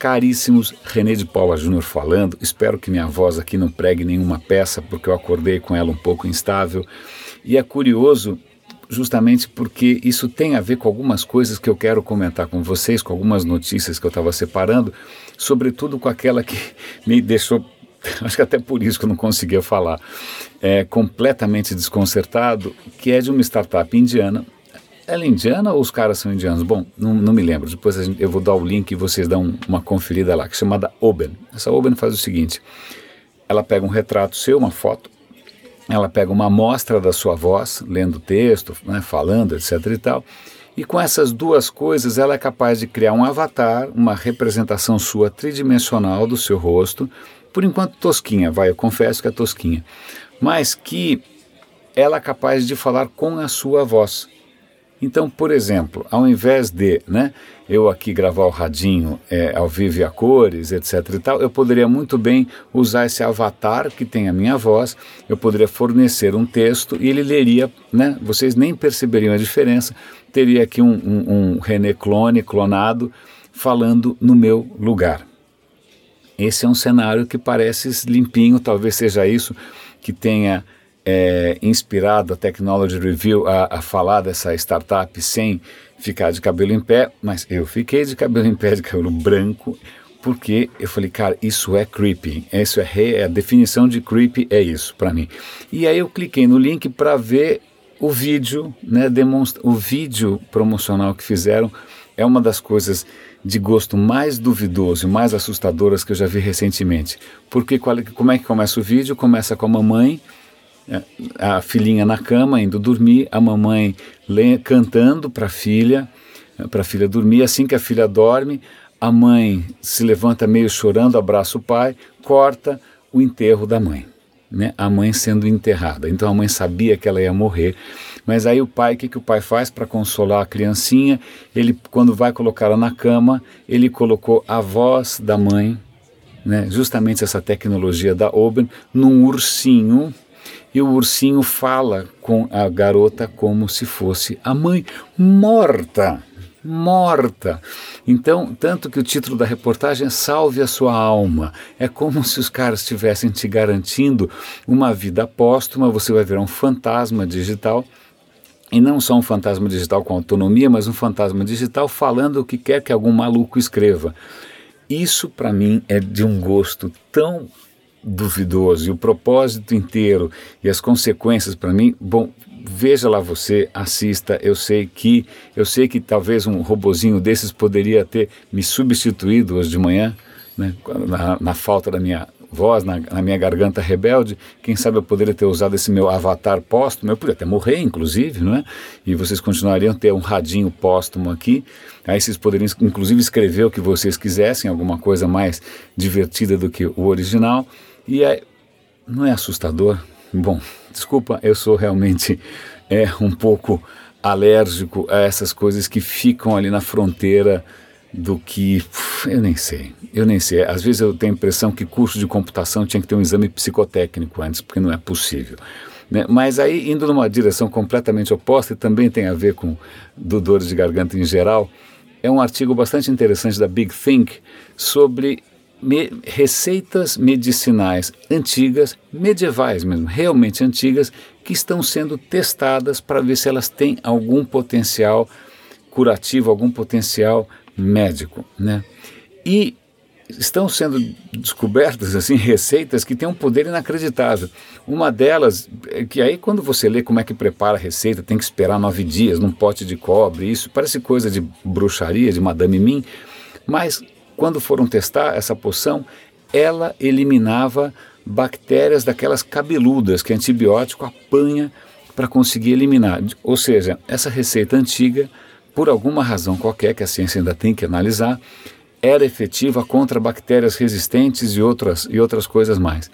caríssimos. René de Paula Júnior falando. Espero que minha voz aqui não pregue nenhuma peça, porque eu acordei com ela um pouco instável. E é curioso justamente porque isso tem a ver com algumas coisas que eu quero comentar com vocês, com algumas notícias que eu estava separando, sobretudo com aquela que me deixou, acho que até por isso que eu não conseguia falar, é, completamente desconcertado, que é de uma startup indiana. Ela é indiana ou os caras são indianos? Bom, não, não me lembro. Depois eu vou dar o link e vocês dão uma conferida lá, que é chamada Oben. Essa Oben faz o seguinte: ela pega um retrato seu, uma foto, ela pega uma amostra da sua voz, lendo texto, né, falando, etc. e tal, e com essas duas coisas ela é capaz de criar um avatar, uma representação sua tridimensional do seu rosto, por enquanto tosquinha, vai, eu confesso que é tosquinha, mas que ela é capaz de falar com a sua voz. Então, por exemplo, ao invés de né, eu aqui gravar o radinho é, ao vivo e a cores, etc e tal, eu poderia muito bem usar esse avatar que tem a minha voz, eu poderia fornecer um texto e ele leria, né, vocês nem perceberiam a diferença, teria aqui um, um, um René clone, clonado, falando no meu lugar. Esse é um cenário que parece limpinho, talvez seja isso que tenha é, inspirado a Technology Review a, a, falar dessa startup sem ficar de cabelo em pé, mas eu fiquei de cabelo em pé, de cabelo branco, porque eu falei, cara, isso é creepy, isso é, é a definição de creepy é isso para mim. E aí eu cliquei no link para ver o vídeo, né, demonstra o vídeo promocional que fizeram é uma das coisas de gosto mais duvidoso e mais assustadoras que eu já vi recentemente. Porque qual, como é que começa o vídeo? Começa com a mamãe a filhinha na cama, indo dormir, a mamãe cantando para a filha, para a filha dormir. Assim que a filha dorme, a mãe se levanta meio chorando, abraça o pai, corta o enterro da mãe. Né? A mãe sendo enterrada. Então a mãe sabia que ela ia morrer. Mas aí o pai, o que, que o pai faz para consolar a criancinha? Ele, quando vai colocá-la na cama, ele colocou a voz da mãe, né? justamente essa tecnologia da Oben, num ursinho e o ursinho fala com a garota como se fosse a mãe morta. Morta. Então, tanto que o título da reportagem é Salve a Sua Alma. É como se os caras estivessem te garantindo uma vida póstuma, você vai virar um fantasma digital. E não só um fantasma digital com autonomia, mas um fantasma digital falando o que quer que algum maluco escreva. Isso, para mim, é de um gosto tão duvidoso e o propósito inteiro e as consequências para mim, bom, veja lá você, assista. Eu sei que eu sei que talvez um robozinho desses poderia ter me substituído hoje de manhã, né, na, na falta da minha voz, na, na, minha garganta rebelde. Quem sabe eu poderia ter usado esse meu avatar póstumo, eu poderia até morrer, inclusive, não é? E vocês continuariam a ter um radinho póstumo aqui. Aí vocês poderiam, inclusive, escrever o que vocês quisessem, alguma coisa mais divertida do que o original. E é, não é assustador? Bom, desculpa, eu sou realmente é um pouco alérgico a essas coisas que ficam ali na fronteira do que eu nem sei, eu nem sei. Às vezes eu tenho a impressão que curso de computação tinha que ter um exame psicotécnico antes, porque não é possível. Né? Mas aí indo numa direção completamente oposta e também tem a ver com do dores de garganta em geral, é um artigo bastante interessante da Big Think sobre me, receitas medicinais antigas, medievais mesmo, realmente antigas, que estão sendo testadas para ver se elas têm algum potencial curativo, algum potencial médico, né? E estão sendo descobertas assim receitas que têm um poder inacreditável. Uma delas é que aí quando você lê como é que prepara a receita, tem que esperar nove dias num pote de cobre, isso parece coisa de bruxaria, de Madame Mim, mas quando foram testar essa poção, ela eliminava bactérias daquelas cabeludas que antibiótico apanha para conseguir eliminar. Ou seja, essa receita antiga, por alguma razão qualquer que a ciência ainda tem que analisar, era efetiva contra bactérias resistentes e outras, e outras coisas mais.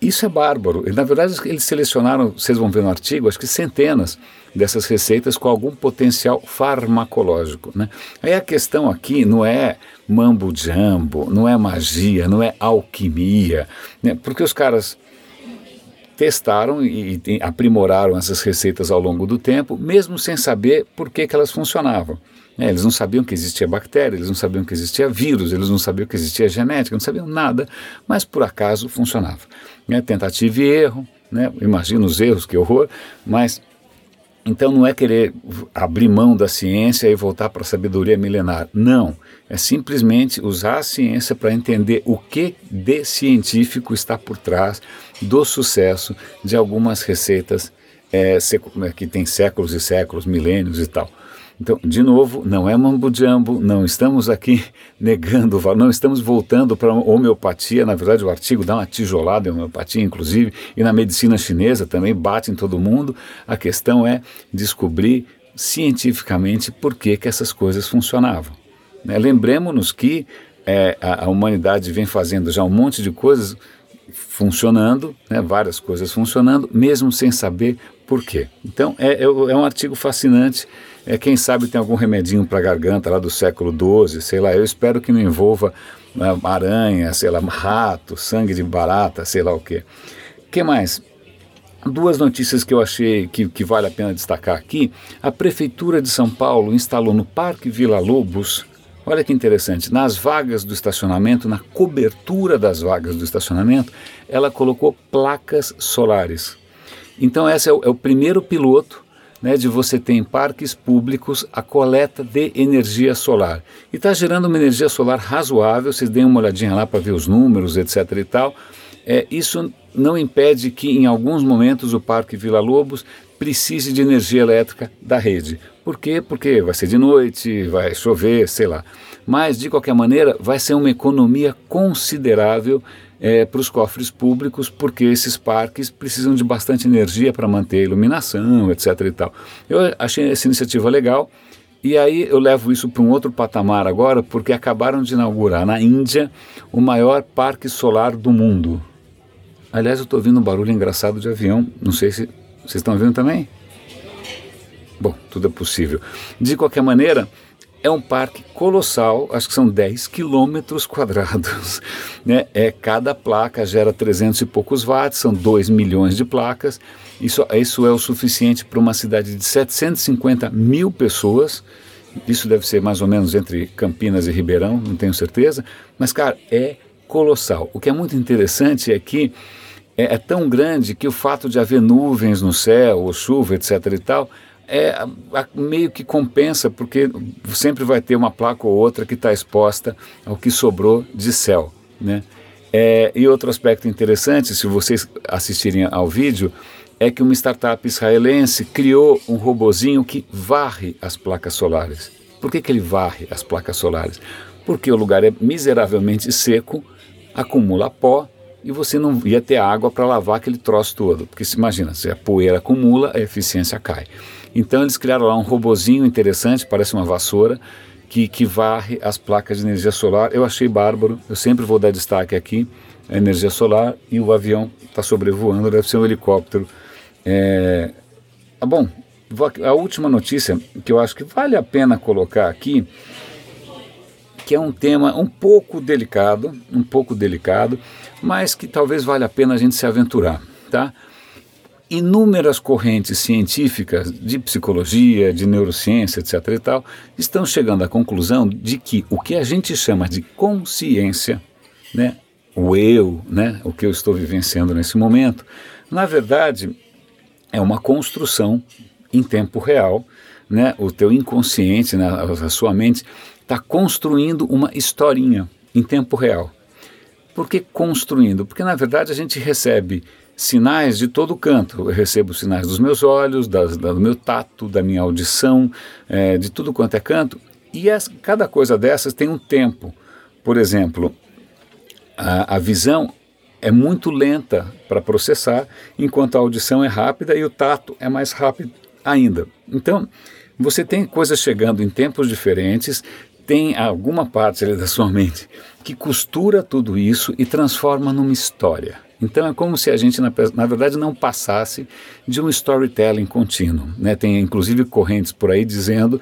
Isso é bárbaro. E, na verdade, eles selecionaram, vocês vão ver no artigo, acho que centenas dessas receitas com algum potencial farmacológico. Né? Aí a questão aqui não é mambo jumbo, não é magia, não é alquimia, né? porque os caras testaram e, e aprimoraram essas receitas ao longo do tempo, mesmo sem saber por que, que elas funcionavam. É, eles não sabiam que existia bactéria, eles não sabiam que existia vírus, eles não sabiam que existia genética, não sabiam nada, mas por acaso funcionava. É, tentativa e erro, né? imagina os erros, que horror, mas então não é querer abrir mão da ciência e voltar para a sabedoria milenar. Não. É simplesmente usar a ciência para entender o que de científico está por trás do sucesso de algumas receitas é, que têm séculos e séculos, milênios e tal. Então, de novo, não é mambo jumbo, não estamos aqui negando, não estamos voltando para homeopatia. Na verdade, o artigo dá uma tijolada em homeopatia, inclusive, e na medicina chinesa também bate em todo mundo. A questão é descobrir cientificamente por que, que essas coisas funcionavam. Né? Lembremos-nos que é, a, a humanidade vem fazendo já um monte de coisas funcionando, né, várias coisas funcionando, mesmo sem saber por quê. Então é, é, é um artigo fascinante. É, quem sabe tem algum remedinho para garganta lá do século XII, sei lá. Eu espero que não envolva né, aranha, sei lá, rato, sangue de barata, sei lá o quê. que mais? Duas notícias que eu achei que, que vale a pena destacar aqui. A Prefeitura de São Paulo instalou no Parque Vila Lobos Olha que interessante, nas vagas do estacionamento, na cobertura das vagas do estacionamento, ela colocou placas solares. Então, esse é o, é o primeiro piloto né, de você ter em parques públicos a coleta de energia solar. E está gerando uma energia solar razoável, vocês deem uma olhadinha lá para ver os números, etc. e tal. É, isso não impede que em alguns momentos o Parque Vila Lobos precise de energia elétrica da rede. Por quê? Porque vai ser de noite, vai chover, sei lá. Mas, de qualquer maneira, vai ser uma economia considerável é, para os cofres públicos, porque esses parques precisam de bastante energia para manter a iluminação, etc. E tal. Eu achei essa iniciativa legal. E aí eu levo isso para um outro patamar agora, porque acabaram de inaugurar na Índia o maior parque solar do mundo. Aliás, eu estou ouvindo um barulho engraçado de avião, não sei se vocês estão vendo também? Bom, tudo é possível. De qualquer maneira, é um parque colossal, acho que são 10 quilômetros quadrados. Né? É, cada placa gera 300 e poucos watts, são 2 milhões de placas. Isso, isso é o suficiente para uma cidade de 750 mil pessoas. Isso deve ser mais ou menos entre Campinas e Ribeirão, não tenho certeza. Mas, cara, é colossal. O que é muito interessante é que é, é tão grande que o fato de haver nuvens no céu, ou chuva, etc. e tal, é, meio que compensa, porque sempre vai ter uma placa ou outra que está exposta ao que sobrou de céu. Né? É, e outro aspecto interessante, se vocês assistirem ao vídeo, é que uma startup israelense criou um robozinho que varre as placas solares. Por que, que ele varre as placas solares? Porque o lugar é miseravelmente seco, acumula pó e você não ia ter água para lavar aquele troço todo. Porque se imagina, se a poeira acumula, a eficiência cai. Então eles criaram lá um robozinho interessante, parece uma vassoura, que, que varre as placas de energia solar. Eu achei bárbaro, eu sempre vou dar destaque aqui, a energia solar e o avião está sobrevoando, deve ser um helicóptero. É... Ah, bom, a última notícia que eu acho que vale a pena colocar aqui, que é um tema um pouco delicado, um pouco delicado, mas que talvez valha a pena a gente se aventurar, tá? Inúmeras correntes científicas de psicologia, de neurociência, etc. e tal, estão chegando à conclusão de que o que a gente chama de consciência, né, o eu, né, o que eu estou vivenciando nesse momento, na verdade é uma construção em tempo real, né, o teu inconsciente, né, a sua mente está construindo uma historinha em tempo real. Por que construindo? Porque na verdade a gente recebe sinais de todo canto. Eu recebo sinais dos meus olhos, das, do meu tato, da minha audição, é, de tudo quanto é canto. E as, cada coisa dessas tem um tempo. Por exemplo, a, a visão é muito lenta para processar, enquanto a audição é rápida e o tato é mais rápido ainda. Então, você tem coisas chegando em tempos diferentes, tem alguma parte da sua mente que costura tudo isso e transforma numa história. Então é como se a gente, na, na, verdade, não passasse de um storytelling contínuo. Né? Tem inclusive correntes por aí dizendo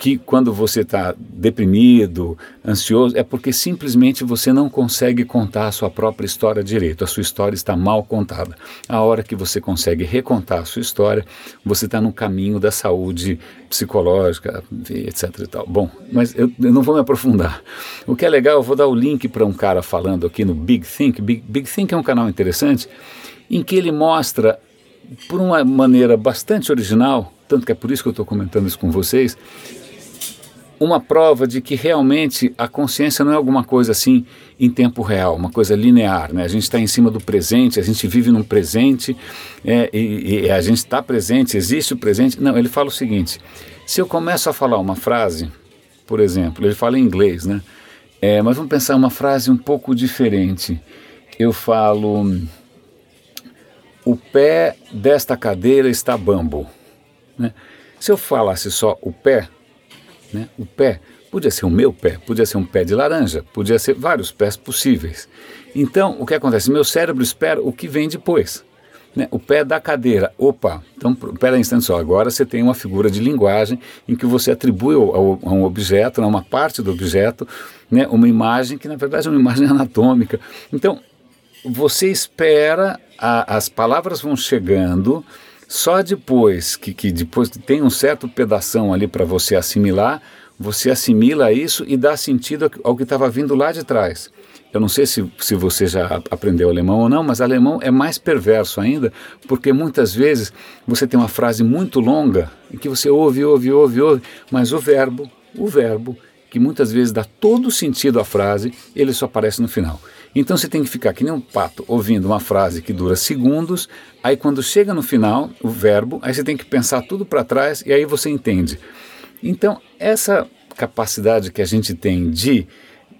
que quando você está deprimido, ansioso, é porque simplesmente você não consegue contar a sua própria história direito, a sua história está mal contada. A hora que você consegue recontar a sua história, você está no caminho da saúde psicológica, etc. E tal. Bom, mas eu, eu, não vou me aprofundar. O que é legal, eu vou dar o link para um cara falando aqui no Big Think. Big, Big Think é um canal interessante em que ele mostra, por uma maneira bastante original, tanto que é por isso que eu estou comentando isso com vocês, uma prova de que realmente a consciência não é alguma coisa assim em tempo real, uma coisa linear. Né? A gente está em cima do presente, a gente vive num presente é, e, e, a gente está presente, existe o presente. Não, ele fala o seguinte: se eu começo a falar uma frase, por exemplo, ele fala em inglês, né? É, mas vamos pensar uma frase um pouco diferente. Eu falo: o pé desta cadeira está bambo. Né? Se eu falasse só o pé, né? O pé podia ser o meu pé, podia ser um pé de laranja, podia ser vários pés possíveis. Então, o que acontece? Meu cérebro espera o que vem depois. Né? O pé da cadeira. Opa, então, pera um instante só. Agora você tem uma figura de linguagem em que você atribui ao, a um objeto, a uma parte do objeto, né? uma imagem que, na verdade, é uma imagem anatômica. Então, você espera, a, as palavras vão chegando só depois que, que depois tem um certo pedação ali para você assimilar, você assimila isso e dá sentido ao que estava vindo lá de trás. Eu não sei se, se você já aprendeu alemão ou não, mas alemão é mais perverso ainda, porque muitas vezes você tem uma frase muito longa em que você ouve, ouve, ouve, ouve, mas o verbo, o verbo, que muitas vezes dá todo sentido à frase, ele só aparece no final. Então você tem que ficar que nem um pato ouvindo uma frase que dura segundos, aí quando chega no final, o verbo, aí você tem que pensar tudo para trás e aí você entende. Então, essa capacidade que a gente tem de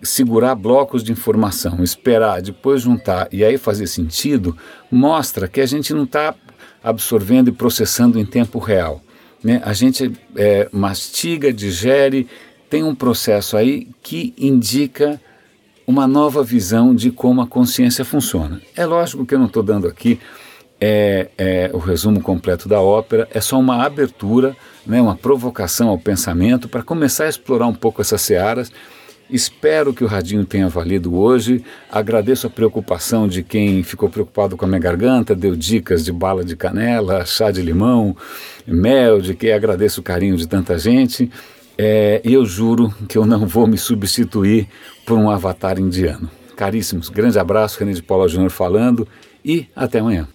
segurar blocos de informação, esperar, depois juntar e aí fazer sentido, mostra que a gente não está absorvendo e processando em tempo real. Né? A gente é, mastiga, digere, tem um processo aí que indica uma nova visão de como a consciência funciona. É lógico que eu não estou dando aqui é, é, o resumo completo da ópera, é só uma abertura, né, uma provocação ao pensamento para começar a explorar um pouco essas searas. Espero que o Radinho tenha valido hoje. Agradeço a preocupação de quem ficou preocupado com a minha garganta, deu dicas de bala de canela, chá de limão, mel, de que agradeço o carinho de tanta gente. É, eu juro que eu não vou me substituir por um avatar indiano. Caríssimos, grande abraço, René de Paula Júnior falando e até amanhã.